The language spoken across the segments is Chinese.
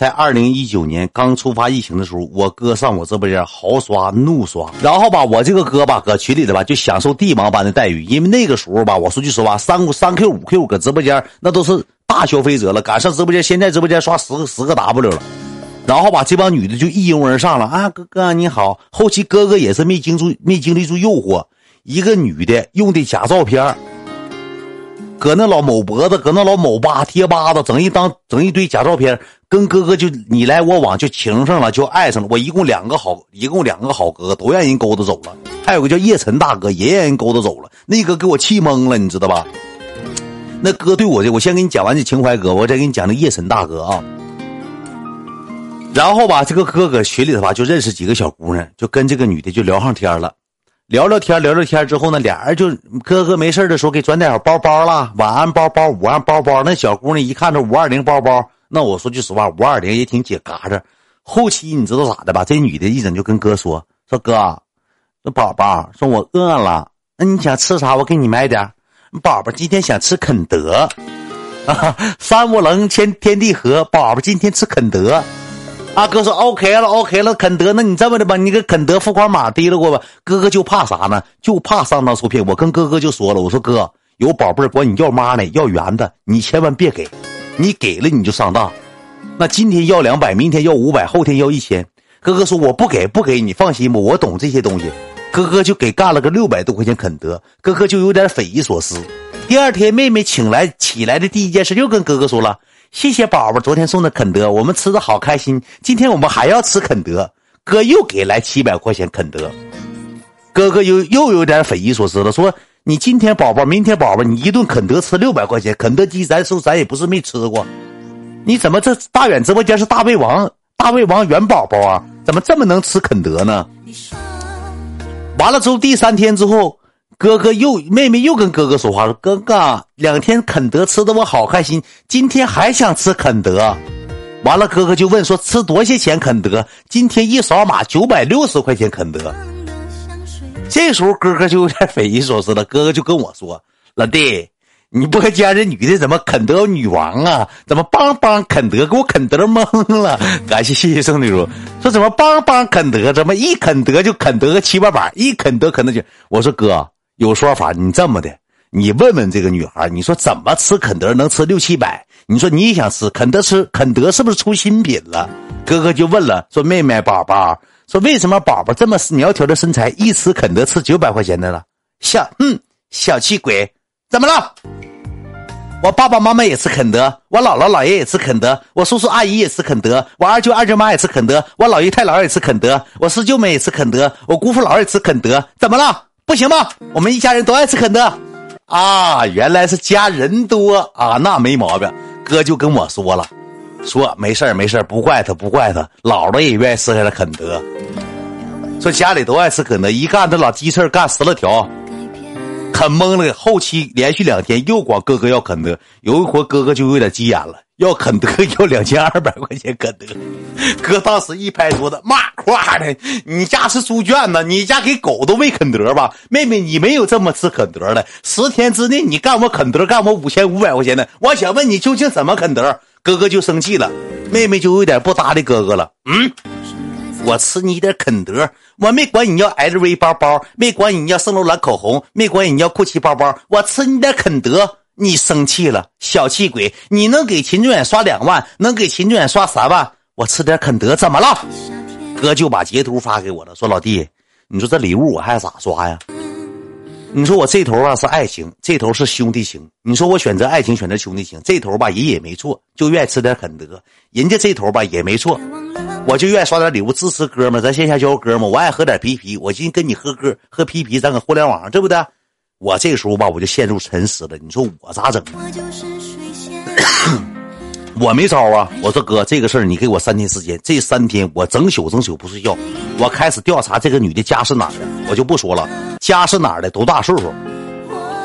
在二零一九年刚触发疫情的时候，我哥上我直播间豪刷怒刷，然后吧，我这个哥吧，搁群里头吧就享受帝王般的待遇，因为那个时候吧，我说句实话，三三 Q 五 Q 搁直播间那都是大消费者了，赶上直播间，现在直播间刷十个十个 W 了，然后吧，这帮女的就一拥而上了啊，哥哥你好，后期哥哥也是没经住没经历住诱惑，一个女的用的假照片。搁那老某脖子，搁那老某吧贴吧子，整一当整一堆假照片，跟哥哥就你来我往，就情上了，就爱上了。我一共两个好，一共两个好哥哥都让人勾搭走了，还有个叫叶晨大哥也让人勾搭走了。那哥给我气懵了，你知道吧？那哥对我的，我先给你讲完这情怀哥，我再给你讲那叶晨大哥啊。然后吧，这个哥搁群里头吧，就认识几个小姑娘，就跟这个女的就聊上天了。聊聊天，聊聊天之后呢，俩人就哥哥没事的时候给转点包包了，晚安包包、午安包包。那小姑娘一看这五二零包包，那我说句实话，五二零也挺解嘎子。后期你知道咋的吧？这女的一整就跟哥说说哥，说宝宝，说我饿了，那你想吃啥？我给你买点。宝宝今天想吃肯德，啊，三五棱天天地合，宝宝今天吃肯德。啊，哥说 OK 了，OK 了，肯德，那你这么的吧，你给肯德付款码提了过吧。哥哥就怕啥呢？就怕上当受骗。我跟哥哥就说了，我说哥，有宝贝管你要妈呢，要圆的，你千万别给，你给了你就上当。那今天要两百，明天要五百，后天要一千。哥哥说我不给，不给你放心吧，我懂这些东西。哥哥就给干了个六百多块钱肯德，哥哥就有点匪夷所思。第二天妹妹请来起来的第一件事，又跟哥哥说了。谢谢宝宝昨天送的肯德，我们吃的好开心。今天我们还要吃肯德，哥又给来七百块钱肯德。哥哥又又有点匪夷所思了，说你今天宝宝，明天宝宝，你一顿肯德吃六百块钱，肯德基咱说咱也不是没吃过，你怎么这大远直播间是大胃王，大胃王元宝宝啊？怎么这么能吃肯德呢？完了之后第三天之后。哥哥又妹妹又跟哥哥说话了，哥哥两天肯德吃的我好开心，今天还想吃肯德，完了哥哥就问说吃多些钱肯德？今天一扫码九百六十块钱肯德。这时候哥哥就有点匪夷所思了，哥哥就跟我说：“老弟，你不会见这女的怎么肯德女王啊？怎么邦邦肯德给我肯德懵了？感谢谢谢圣女主说怎么邦邦肯德怎么一肯德就肯德个七八百，一肯德肯德就我说哥。”有说法，你这么的，你问问这个女孩，你说怎么吃肯德能吃六七百？你说你也想吃肯德吃肯德是不是出新品了？哥哥就问了，说妹妹宝宝，说为什么宝宝这么苗条的身材，一吃肯德吃九百块钱的了？小嗯小气鬼，怎么了？我爸爸妈妈也吃肯德，我姥姥姥爷也吃肯德，我叔叔阿姨也吃肯德，我二舅二舅妈也吃肯德，我姥爷太姥也吃肯德，我四舅妹也吃肯德，我姑父姥爷吃肯德，怎么了？不行吗？我们一家人都爱吃肯德，啊，原来是家人多啊，那没毛病。哥就跟我说了，说没事没事不怪他，不怪他，姥姥也愿意吃点肯德。说家里都爱吃肯德，一干这老鸡翅干十来条，啃懵了。后期连续两天又管哥哥要肯德，有一回哥哥就有点急眼了。要肯德要两千二百块钱肯德，哥当时一拍桌子骂：“夸的，你家是猪圈呢？你家给狗都喂肯德吧？妹妹，你没有这么吃肯德的。十天之内你干我肯德，干我五千五百块钱的。我想问你究竟怎么肯德？”哥哥就生气了，妹妹就有点不搭理哥哥了。嗯，我吃你点肯德，我没管你要 LV 包包，没管你要圣罗兰口红，没管你要酷奇包包，我吃你点肯德。你生气了，小气鬼！你能给秦志远刷两万，能给秦志远刷三万，我吃点肯德怎么了？哥就把截图发给我了，说老弟，你说这礼物我还咋刷呀？你说我这头啊是爱情，这头是兄弟情。你说我选择爱情，选择兄弟情，这头吧人也没错，就愿意吃点肯德。人家这头吧也没错，我就愿意刷点礼物支持哥们，咱线下交哥们。我爱喝点啤啤，我今天跟你喝哥喝啤啤，咱搁互联网上对不对？我这时候吧，我就陷入沉思了。你说我咋整？我没招啊！我说哥，这个事儿你给我三天时间，这三天我整宿整宿不睡觉，我开始调查这个女的家是哪儿的。我就不说了，家是哪儿的，多大岁数？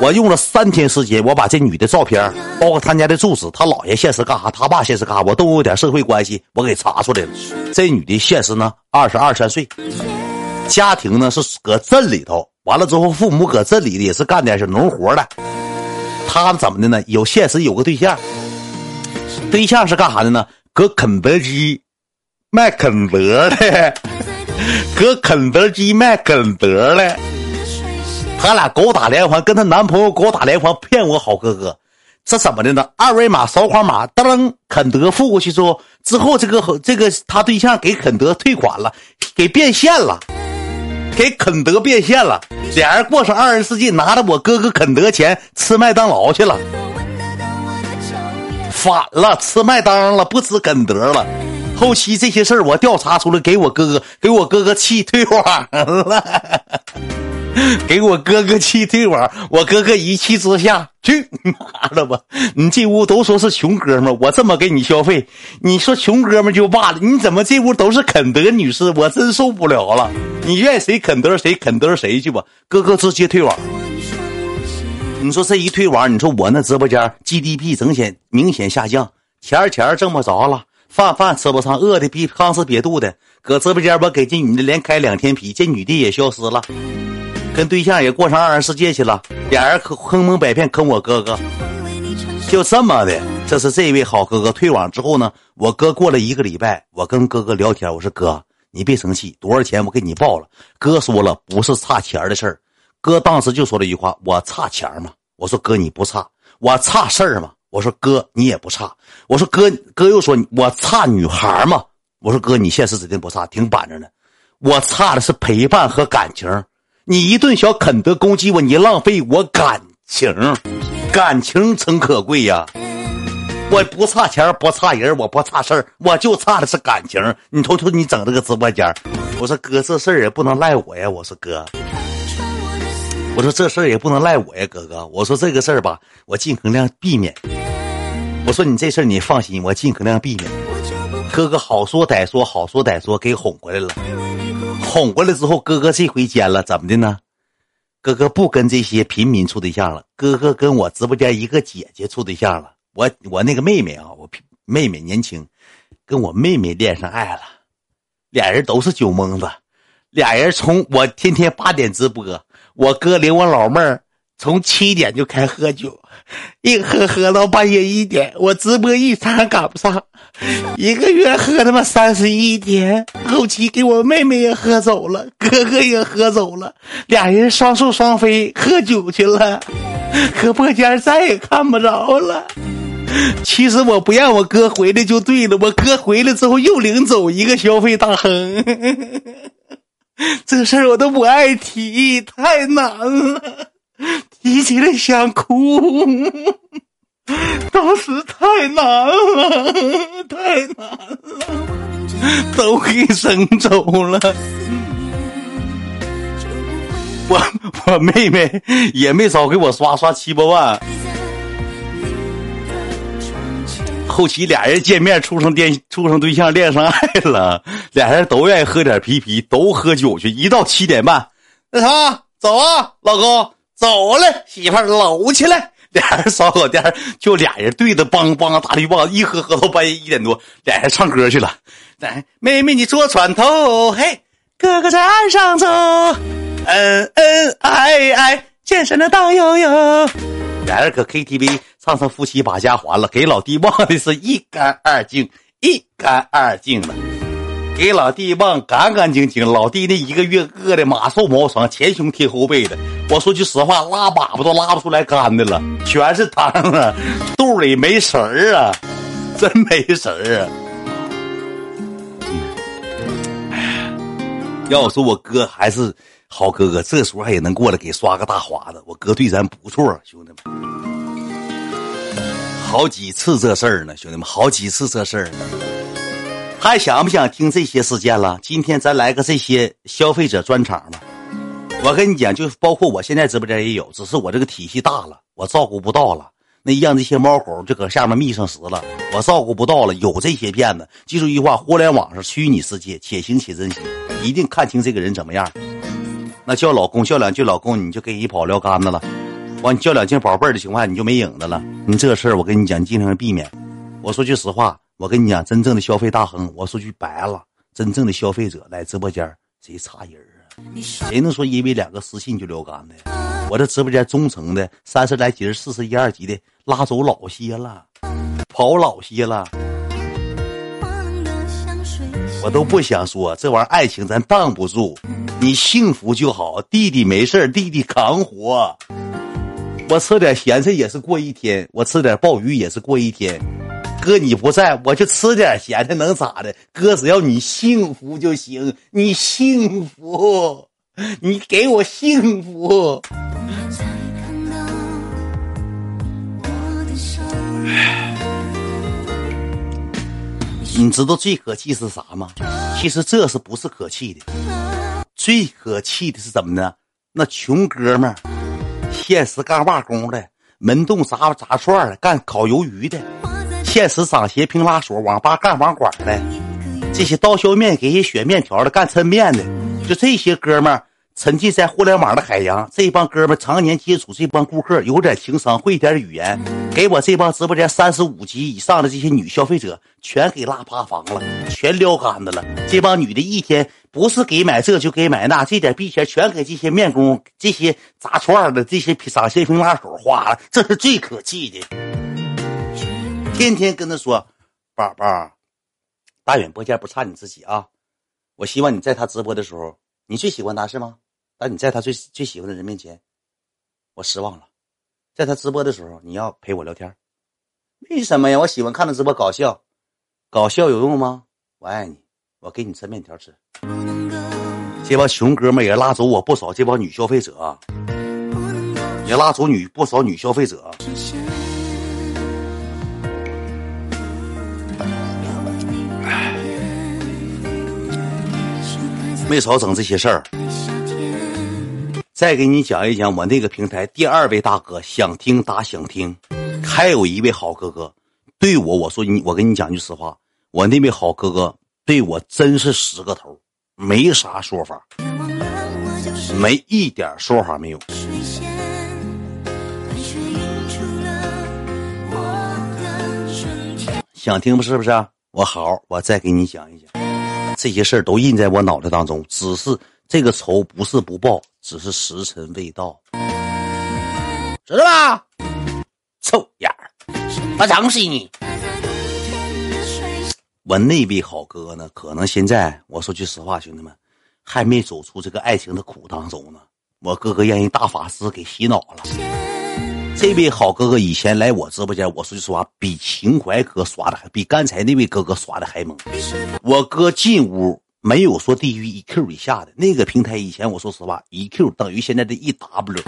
我用了三天时间，我把这女的照片，包括她家的住址，她姥爷现实干啥，她爸现实干啥，我都有点社会关系，我给查出来了。这女的现实呢，二十二三岁，家庭呢是搁镇里头。完了之后，父母搁镇里的也是干点是农活的。他怎么的呢？有现实有个对象，对象是干啥的呢？搁肯德基卖肯德的，搁肯德基卖肯德的。他俩狗打连环，跟她男朋友狗打连环，骗我好哥哥。这怎么的呢？二维码扫款码，噔，肯德付过去之后，之后这个这个他对象给肯德退款了，给变现了，给肯德变现了。俩人过上二人世纪，拿着我哥哥肯德钱吃麦当劳去了。反了，吃麦当了，不吃肯德了。后期这些事儿我调查出来，给我哥哥，给我哥哥气退网了。给我哥哥气退网，我哥哥一气之下，去妈了吧！你这屋都说是穷哥们，我这么给你消费，你说穷哥们就罢了，你怎么这屋都是肯德女士？我真受不了了！你愿谁肯德谁肯德谁去吧，哥哥直接退网。你说这一退网，你说我那直播间 GDP 整显明显下降，钱钱挣不着了，饭饭吃不上，饿的比康斯瘪肚的。搁直播间我给这女的连开两天皮，这女的也消失了。跟对象也过上二人世界去了，俩人可坑蒙拐骗坑我哥哥，就这么的。这是这位好哥哥退网之后呢，我哥过了一个礼拜，我跟哥哥聊天，我说哥，你别生气，多少钱我给你报了。哥说了，不是差钱的事儿。哥当时就说了一句话，我差钱吗？我说哥你不差，我差事儿吗？我说哥你也不差。我说哥哥又说我差女孩吗？我说哥你现实指定不差，挺板正的。我差的是陪伴和感情。你一顿小肯德攻击我，你浪费我感情，感情诚可贵呀！我不差钱，不差人，我不差事儿，我就差的是感情。你瞅瞅你整这个直播间，我说哥，这事儿也不能赖我呀。我说哥，我说这事儿也不能赖我呀，哥哥。我说这个事儿吧，我尽可能量避免。我说你这事儿你放心，我尽可能量避免。哥哥好说歹说，好说歹说，给哄回来了。哄过来之后，哥哥这回奸了，怎么的呢？哥哥不跟这些平民处对象了，哥哥跟我直播间一个姐姐处对象了。我我那个妹妹啊，我妹妹年轻，跟我妹妹恋上爱了，俩人都是酒蒙子，俩人从我天天八点直播，我哥领我老妹儿从七点就开喝酒。一喝喝到半夜一点，我直播一场赶不上，一个月喝他妈三十一天，后期给我妹妹也喝走了，哥哥也喝走了，俩人双宿双飞喝酒去了，搁播间再也看不着了。其实我不让我哥回来就对了，我哥回来之后又领走一个消费大亨，这事儿我都不爱提，太难了。提起来想哭，当时太难了，太难了，都给整走了。我我妹妹也没少给我刷刷七八万。后期俩人见面处上电处上对象恋上爱了，俩人都愿意喝点啤啤，都喝酒去。一到七点半，那啥，走啊，老公。走了，媳妇搂起来，俩人烧烤店就俩人对着梆梆大绿棒，一喝喝到半夜一点多，俩人唱歌去了。来，妹妹你坐船头，嘿，哥哥在岸上走，恩恩爱爱，健身的大悠悠。俩人搁 KTV 唱成夫妻把家还了，给老弟忘的是一干二净，一干二净的。给老弟忘干干净净，老弟那一个月饿的马瘦毛长，前胸贴后背的。我说句实话，拉粑粑都拉不出来干的了，全是汤啊，肚里没食儿啊，真没食儿啊。要我说，我哥还是好哥哥，这时候还也能过来给刷个大华子。我哥对咱不错，兄弟们，好几次这事儿呢，兄弟们，好几次这事儿呢。还想不想听这些事件了？今天咱来个这些消费者专场吧。我跟你讲，就包括我现在直播间也有，只是我这个体系大了，我照顾不到了。那让这些猫狗就搁下面密上食了，我照顾不到了。有这些骗子，记住一句话：互联网上虚拟世界，且行且珍惜，一定看清这个人怎么样。那叫老公叫两句老公，你就给一跑撂杆子了。完，你叫两件宝贝儿的情况下，你就没影子了。你这事儿，我跟你讲，尽量避免。我说句实话。我跟你讲，真正的消费大亨，我说句白了，真正的消费者来直播间，谁差人啊？谁能说因为两个私信就聊干的？我这直播间忠诚的三十来级、四十一二级的拉走老些了，跑老些了。我都不想说这玩意儿，爱情咱挡不住，你幸福就好。弟弟没事弟弟扛活。我吃点咸菜也是过一天，我吃点鲍鱼也是过一天。哥你不在，我就吃点咸菜能咋的？哥只要你幸福就行，你幸福，你给我幸福。你知道最可气是啥吗？其实这是不是可气的？最可气的是怎么呢？那穷哥们儿，现实干瓦工的，门洞砸砸串的，干烤鱿鱼的，现实掌鞋平拉锁，网吧干网管的，这些刀削面给人选面条的，干抻面的，就这些哥们儿。沉浸在互联网的海洋，这帮哥们常年接触这帮顾客，有点情商，会点语言，给我这帮直播间三十五级以上的这些女消费者全给拉趴房了，全撩干子了。这帮女的一天不是给买这就给买那，这点币钱全给这些面工、这些炸串的、这些赏蟹平拉手花了，这是最可气的。天天跟他说：“宝宝，大远播间不差你自己啊，我希望你在他直播的时候，你最喜欢他是吗？”但你在他最最喜欢的人面前，我失望了。在他直播的时候，你要陪我聊天，为什么呀？我喜欢看他直播搞笑，搞笑有用吗？我爱你，我给你吃面条吃。这帮穷哥们也拉走我不少这帮女消费者啊，也拉走女不少女消费者，没少整这些事儿。再给你讲一讲我那个平台第二位大哥，想听打想听，还有一位好哥哥，对我我说你我跟你讲句实话，我那位好哥哥对我真是十个头，没啥说法，没一点说法没有。想听不是不是？我好，我再给你讲一讲，这些事儿都印在我脑袋当中，只是。这个仇不是不报，只是时辰未到，知道吧？臭眼儿，我整死你！我那位好哥呢？可能现在我说句实话，兄弟们还没走出这个爱情的苦当中呢。我哥哥让人大法师给洗脑了。这位好哥哥以前来我直播间，我说句实话，比情怀哥刷的还比刚才那位哥哥刷的还猛。我哥进屋。没有说低于一 Q 以下的那个平台，以前我说实话，一 Q 等于现在的一 W，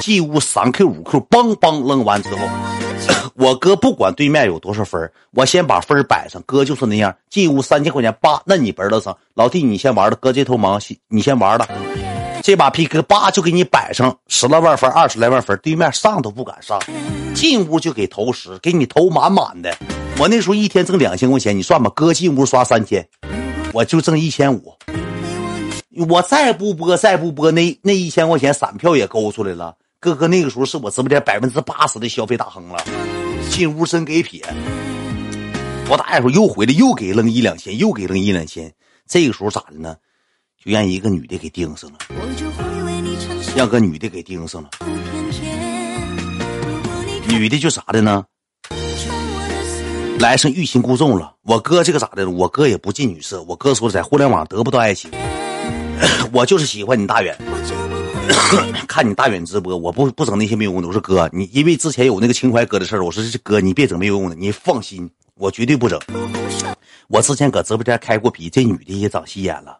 进屋三 Q 五 Q，梆梆扔完之后，我哥不管对面有多少分我先把分摆上。哥就是那样，进屋三千块钱，叭，那你本了上，老弟你先玩了，哥这头忙，你先玩了，这把 PK 叭就给你摆上十来万分，二十来万分，对面上都不敢上，进屋就给投十，给你投满满的。我那时候一天挣两千块钱，你算吧，哥进屋刷三千。我就挣一千五，我再不播再不播，那那一千块钱散票也勾出来了。哥哥那个时候是我直播间百分之八十的消费大亨了，进屋真给撇。我打一会儿又回来，又给扔一两千，又给扔一两千。这个时候咋的呢？就让一个女的给盯上了，让个女的给盯上了。女的就啥的呢？来生欲擒故纵了，我哥这个咋的？我哥也不近女色，我哥说在互联网得不到爱情，我就是喜欢你大远，看你大远直播，我不不整那些没有用的。我说哥，你因为之前有那个情怀哥的事儿，我说哥你别整没有用的，你放心，我绝对不整。我之前搁直播间开过皮，这女的也长心眼了，